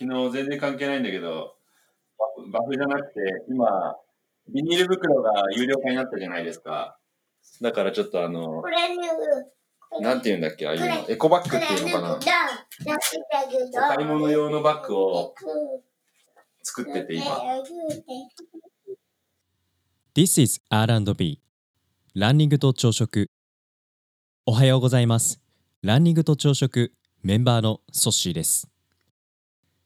昨日全然関係ないんだけど、バフじゃなくて、今、ビニール袋が有料化になったじゃないですか。だからちょっとあの、なんて言うんだっけ、ああいうの。エコバッグっていうのかな？お買い物用のバッグを作ってて今。This is R&B ランニングと朝食おはようございますランニングと朝食メンバーのソッシーです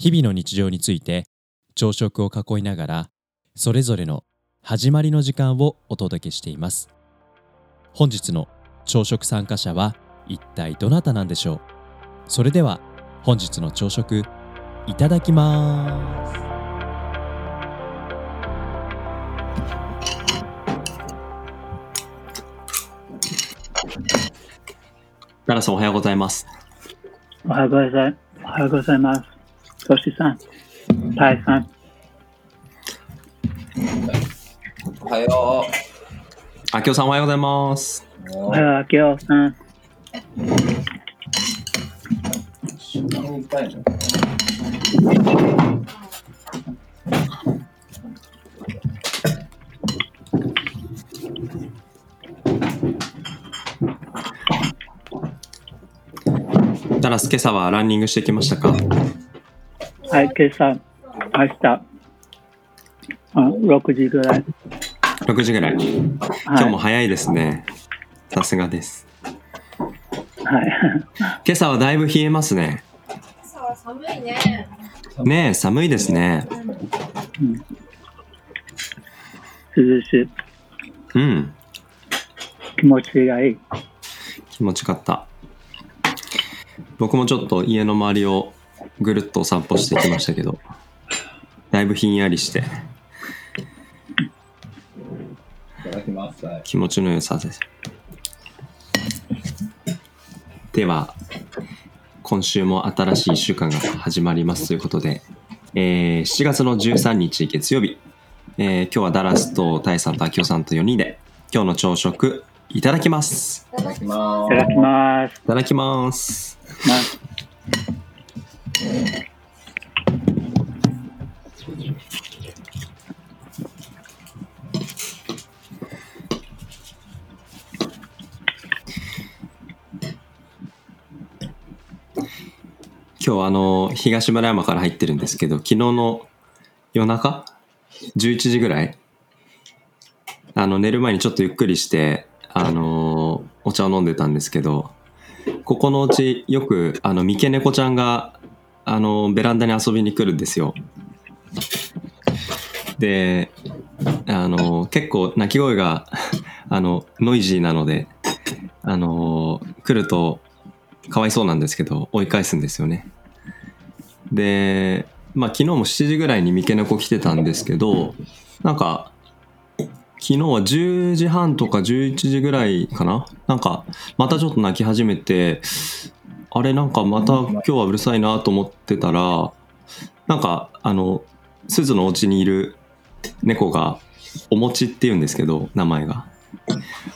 日々の日常について朝食を囲いながらそれぞれの始まりの時間をお届けしています本日の朝食参加者は一体どなたなんでしょう？それでは本日の朝食いただきます奈良さんおはようございます。おはようございます。トシさん、タイさん、おはよあきおさんおはようございます。う。おはよう、あきおさん。ダラス、今朝はランニングしてきましたか？はい、今朝、明日、あ6時ぐらい。?6 時ぐらい。今はい、日も早いですね。さすがです。はい。今朝はだいぶ冷えますね。朝は寒いね。ねえ、寒いですね。うん涼しい。うん、気持ちがいい。気持ちよかった。僕もちょっと家の周りをぐるっとお散歩してきましたけど、だいぶひんやりしていただきます。はい気持ちの良さです。では、今週も新しい1週間が始まりますということで、えー7月の13日月曜日、えー今日はダラスとタイさんとアキオさんと4人で今日の朝食いただきます。いただきいまただきます。いただきます。ま今日あの東村山から入ってるんですけど昨日の夜中？11時ぐらい？あの寝る前にちょっとゆっくりしてあのお茶を飲んでたんですけどここのうちよくあの三毛猫ちゃんがあのベランダに遊びに来るんですよ。であの結構鳴き声が あのノイジーなのであの来るとかわいそうなんですけど追い返すんですよね。でまあ昨日も7時ぐらいに三毛猫来てたんですけどなんか昨日は10時半とか11時ぐらいかな？なんかまたちょっと泣き始めてあれなんかまた今日はうるさいなと思ってたらなんかあの鈴のお家にいる猫がお餅って言うんですけど名前が。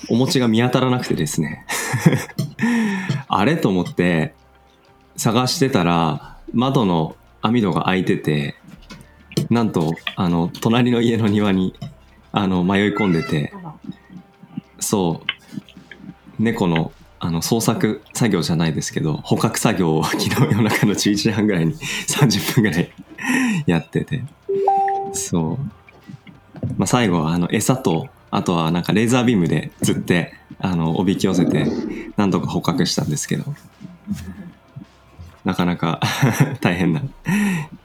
お餅が見当たらなくてですね。あれと思って探してたら窓の網戸が開いててなんとあの隣の家の庭にあの迷い込んでてそう。猫のあの捜索作業じゃないですけど捕獲作業を昨日夜中の11時半ぐらいに30分ぐらいやってて。そう。まあ、最後はあの餌とあとはなんかレーザービームで釣ってあのおびき寄せてなんとか捕獲したんですけど。なかなか 大変な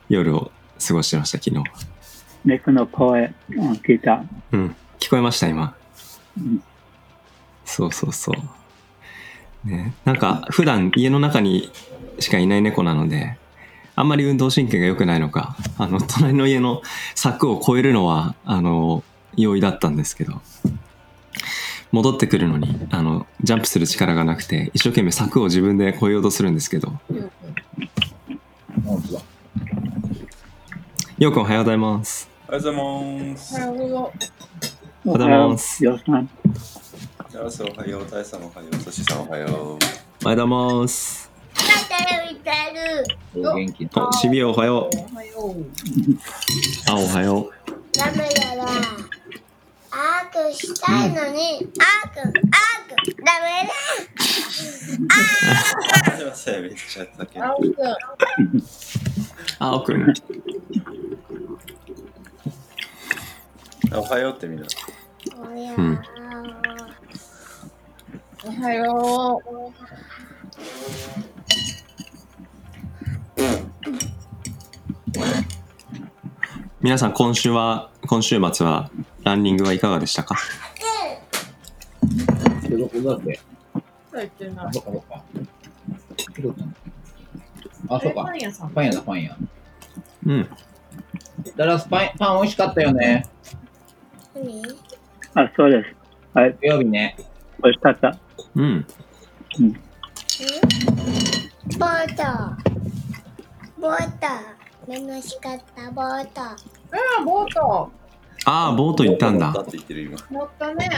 夜を過ごしてました昨日。猫の声、うん、聞いた。うん。聞こえました今。うん。そうそうそう。ね。なんか普段家の中にしかいない猫なのであんまり運動神経が良くないのかあの隣の家の柵を越えるのはあの容易だったんですけど戻ってくるのにあのジャンプする力がなくて一生懸命柵を自分で越えようとするんですけど。ようくんおはようございますおはようございます。おはようございますよさん。ジャラスおはよう、タイさんおはよう、ソシさんおはよう。おはようございますお元気おしびおはようおはよう。あおはようダメだな。アークしたいのに、アーク、アーク、ダメすいません、めっちゃだけ。あおくん。あおくん。おはようってみん。な。だ。おやうん。おはよう。皆さん。今週は今週末はランニングはいかがでしたか？あ、。そっかパ。ン屋さん。パン屋だ、パン屋。うんダラスパン、パン美味しかったよね。何？あ、そうです。はい、土曜日ね。美味しかった。うんボート。ボート。楽しかった、ボート。ああ、ボート。ああボート行ったんだだって言ってる今。乗ったね。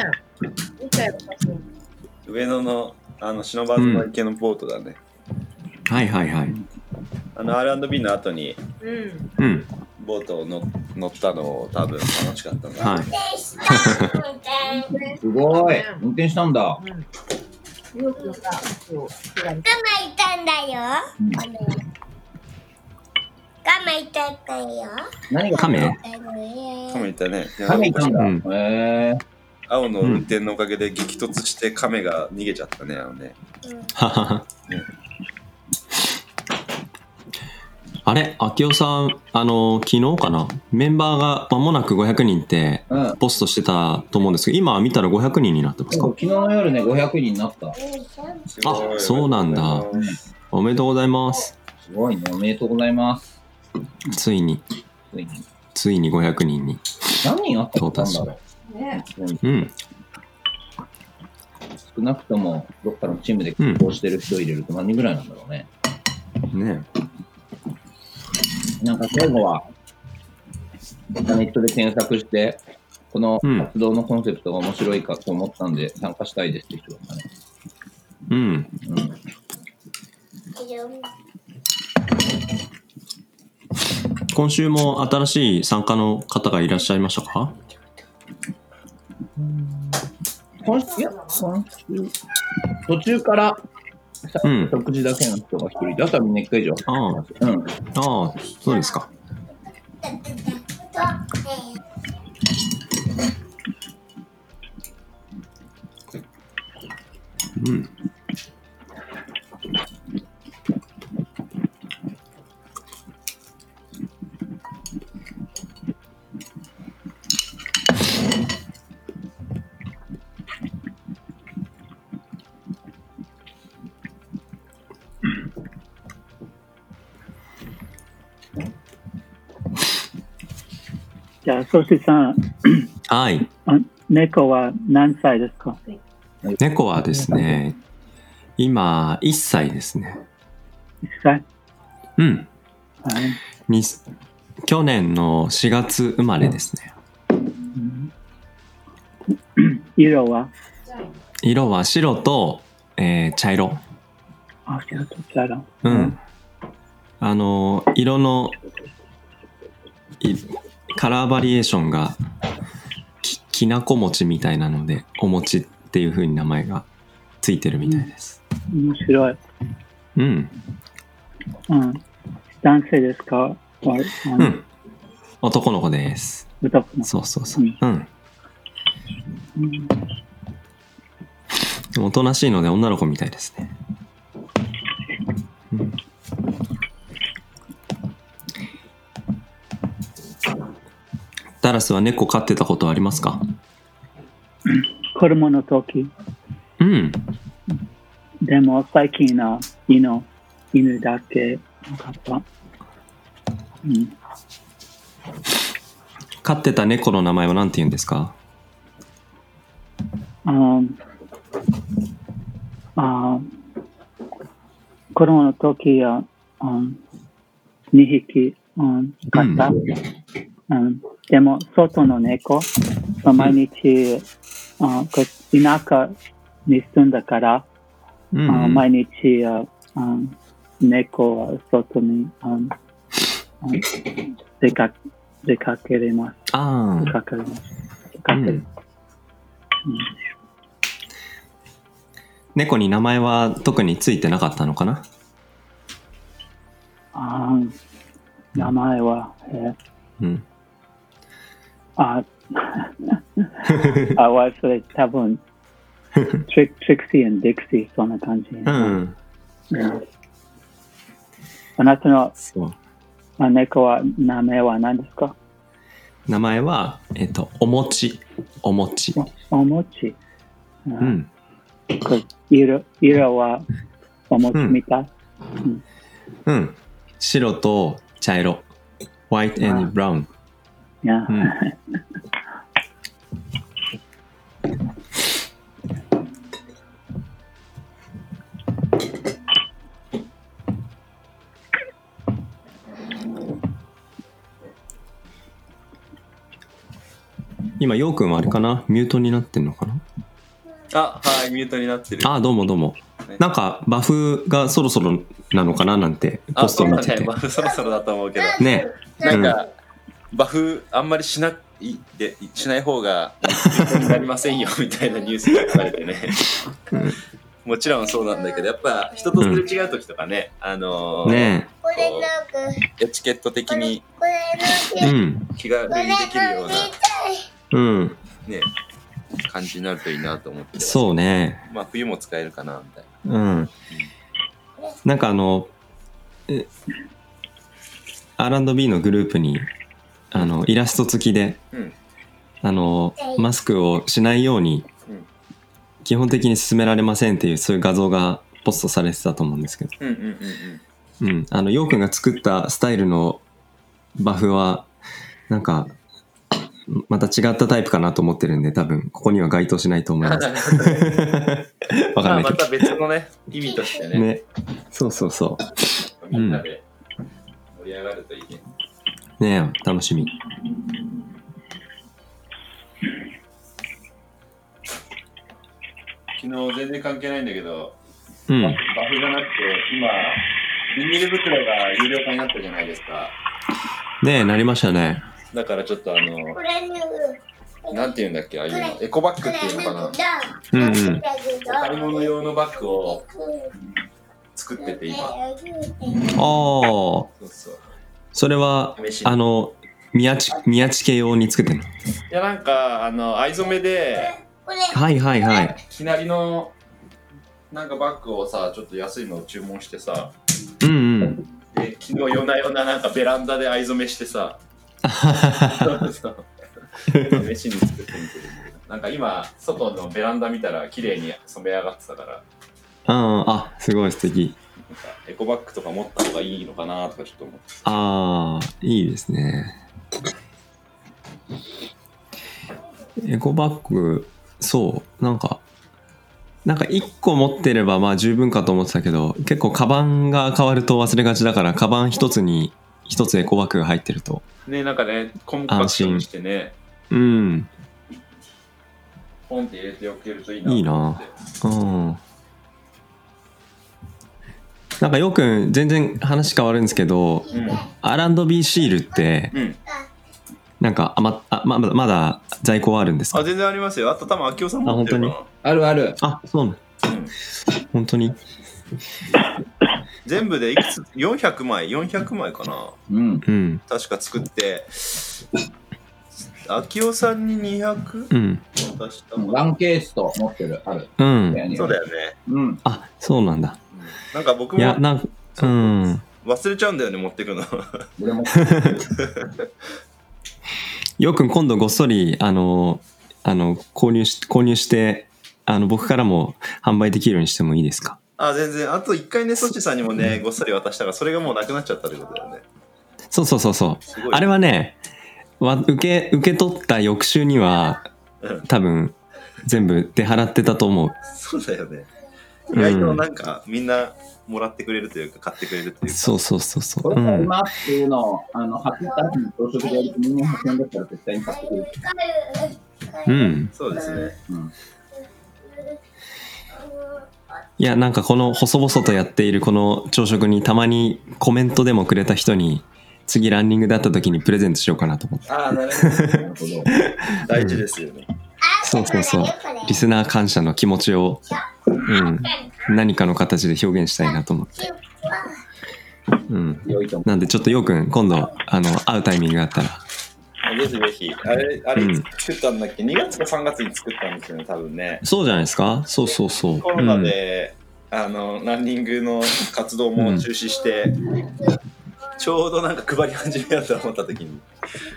見たよ、写真。上野の、あの、忍ばずの池のボートだね。はいはいはいあの、R&B の後に、うん。うんボートを乗乗ったの多分楽しかったな。はい。すごい。運転したんだ。うん。よくさ、そう、手がガマいたんだよ。うんガメ。いたんだよ。何がカメ？あのカメいたね。カメいたんだ。うんへえ。青の運転のおかげで激突してカメが逃げちゃったね、あのね。うんはははあれ？秋代さんあの昨日かな？メンバーが間もなく500人ってうん。ポストしてたと思うんですけど今見たら500人になってますか？昨日の夜ね、500人になった。あそうなんだうんおめでとうございますすごいね。おめでとうございます。ついについについに500人に何人あったんだろね。う。うんうん少なくとも、どっかのチームでうんこうしてる人入れると何人ぐらいなんだろうね。ねなんか最後は、ネットで検索して、このうん活動のコンセプトが面白いかと思ったんで、参加したいですって人だったね。うんうん。今週も新しい参加の方がいらっしゃいましたか？今週、いや、今週、途中から、さうん。食事だけの人が一人で、あとはみんな一回以上。ああ。うん。ああそうですかじゃあ、ソシさん、はい。あ猫は何歳ですか？猫はですね今1歳ですね ?1 歳？うん。はい。に去年の4月生まれですね。うん。色は？色は白と、えー茶色。あ、白と茶色。うん、あの色のいカラーバリエーションがききなこ餅みたいなのでお餅っていう風に名前がついてるみたいです面白い。うんうん。男性ですか？うん男の子です。男の子。そうそうそう。うんうん。おとなしいので女の子みたいですね。ダラスは猫飼ってたことありますか？子供の時、うん。でも最近の犬、犬だけ。なかった。うん、飼ってた猫の名前は何て言うんですか？あーあー子供の時は、うん、2匹、うん、飼った。うん、でも、外の猫、毎日、あこれ田舎に住んだから、うんあ毎日ああ猫は外に出か出かけれます。ああ。出かけれます。出かける。うん猫に名前は特についてなかったのかな？あ名前は、えーうん。あ、あはそれ多分、トリクシー and ディクシー、そんな感じ。うん。うんあなたのそう。あ猫は名前は何ですか？名前は、えっと、お餅。お餅。お餅。ううん色色はお餅みたい？うん。白と茶色。white and brown。いやうん今、ようくんはあれかな？ミュートになってんのかな？あ、はい、ミュートになってる。ああ、どうもどうも。なんか、バフがそろそろなのかな？なんて、ポあ、ス。ト見てて。バフそろそろだと思うけど。ね。なんか、バフあんまりしないでしない方がなりませんよ みたいなニュースが書かれてね。もちろんそうなんだけど、やっぱ人とすれ違う時とかね、あのーねエチケット的に。気軽にできるようなうん。ね、感じになるといいなと思って。そうね。まあ冬も使えるかなみたいな。うん。なんかあの、え R&B のグループに、あの、イラスト付きで、うんあの、マスクをしないようにうん、基本的に勧められませんっていう、そういう画像がポストされてたと思うんですけど、うんうんうんうん。うん。あの、ヨウくんが作ったスタイルのバフは、なんか、また違ったタイプかなと思ってるんで、多分、ここには該当しないと思います。わかまあんないけまた別のね、意味としてど。ね、ね。そうそうそう。みん盛り上がるといいね。ねえ、楽しみ。昨日全然関係ないんだけど、うん。バフじゃなくて、今、ビニール袋が有料化になったじゃないですか。ねえ、なりましたね。だからちょっとあの。なんて言うんだっけ、ああいうの、エコバッグっていうのかな。うんうん。買い物用のバッグを作ってて今。ああ、そうそう。それはあの、宮地、宮地系用に作ってるの？いやなんか、あの、藍染めで、これ、はいはいはい。きなりの、なんかバッグをさ、ちょっと安いのを注文してさ、うんうん。で昨日夜な夜ななんかベランダで藍染めしてさ、そうそう飯に作ってみてるなんか今外のベランダ見たら綺麗に染め上がってたからうん、あ、すごい素敵。なんかエコバッグとか持った方がいいのかなとかちょっと思ってああ、いいですね。エコバッグ、そう、なんか、なんか一個持ってればまあ十分かと思ってたけど、結構カバンが変わると忘れがちだから、カバン一つに一つエコバッグが入ってると。ねなんかねコンパクトにしてねうん、ポンって入れておけるといいなと思ってなうん。なんかよくん全然話変わるんですけど、R&B シールって、うん、うん、なんかあまあままだまだ在庫はあるんですか？あ全然ありますよあと多分秋夫さん持ってるかなあるある。あそうなのうん本当に？全部でいくつ ?400 枚 ?400 枚かなうん。うん。確か作って、秋夫さんに200うん。渡ワンケースと持ってる、ある。うんそうだよね。うん。あ、そうなんだ。なんか僕いや、もなんか、うん。忘れちゃうんだよね、持ってくの。俺も。よくん今度ごっそり、あの、あの、購入し、購入して、あの、僕からも販売できるようにしてもいいですか？あ、全然。あと一回ね、ソチさんにもね、ごっそり渡したから、それがもうなくなっちゃったってことだよね。そうそうそうそう。あれはね、わ受け、受け取った翌週には、うん、多分、全部出払ってたと思う。そうだよね。意うん外となんか、みんなもらってくれるというか、買ってくれるというか。そうそうそうそう。これうん。買いますっていうのを、あの、発表した後に朝食でやるとみんな100円だったら絶対に買ってくれる。うん。そうですね。うん。いや、なんかこの細々とやっているこの朝食にたまにコメントでもくれた人に、次ランニングで会った時にプレゼントしようかなと思って。ああ、なるほど。なるほど。大事ですよね。そうそうそう。リスナー感謝の気持ちを、うん、何かの形で表現したいなと思って。うん。なんでちょっとようくん、今度、あの、会うタイミングがあったら、ぜひぜひ。あれ、あれうん作ったんだっけ、?2 月か3月に作ったんですよね、多分ね。そうじゃないですか？そうそうそう。コロナで、あの、ランニングの活動も中止して、ちょうどなんか配り始めようと思った時に、うん、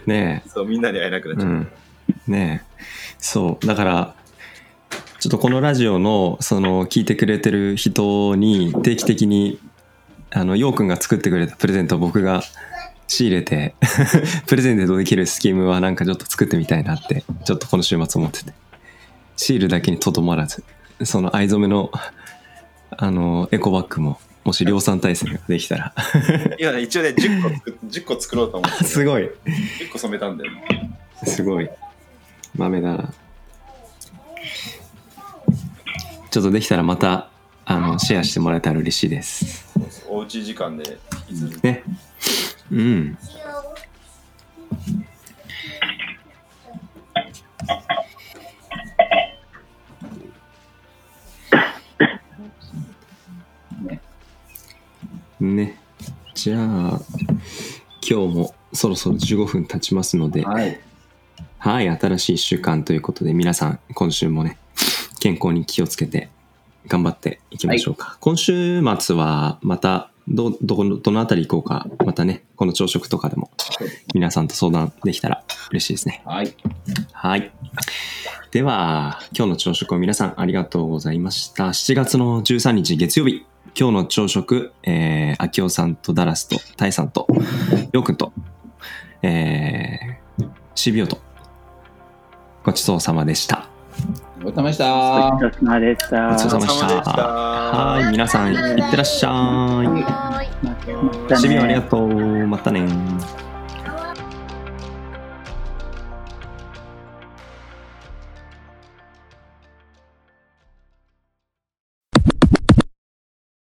ねそう、みんなに会えなくなっえ。ちゃった。うん。ねえ。そう。だから、ちょっとこのラジオの、その、聞いてくれてる人に、定期的に、あの、ようくんが作ってくれたプレゼントを僕が仕入れて、プレゼントできるスキームはなんかちょっと作ってみたいなって、ちょっとこの週末思ってて。シールだけにとどまらず、その藍染めの、あの、エコバッグも、もし量産体制ができたら、今ね、一応ね、10個作っ10個作ろうと思って、すごい。10個染めたんだよね。すごい。豆だな。ちょっとできたらまた、あの、シェアしてもらえたら嬉しいです。そうそうおうち時間で引きずる。ね。うん。ね。じゃあ、今日もそろそろ15分経ちますので、はい。はい、新しい1週間ということで、皆さん、今週もね、健康に気をつけて、頑張っていきましょうか。今週末は、また、ど、どこの、どのあたり行こうか、またね、この朝食とかでも、皆さんと相談できたら嬉しいですね。はい。はい。では、今日の朝食を皆さんありがとうございました。7月の13日月曜日、今日の朝食、えー、秋夫さんとダラスとタイさんと、ようくんと、えー、シビオと、ごちそうさまでした。ごちそうさまでしごた。ちそうさまでした。ごちそうさまでした。はい、皆さん、いってらっしゃい。またねシビオありがとう。またね。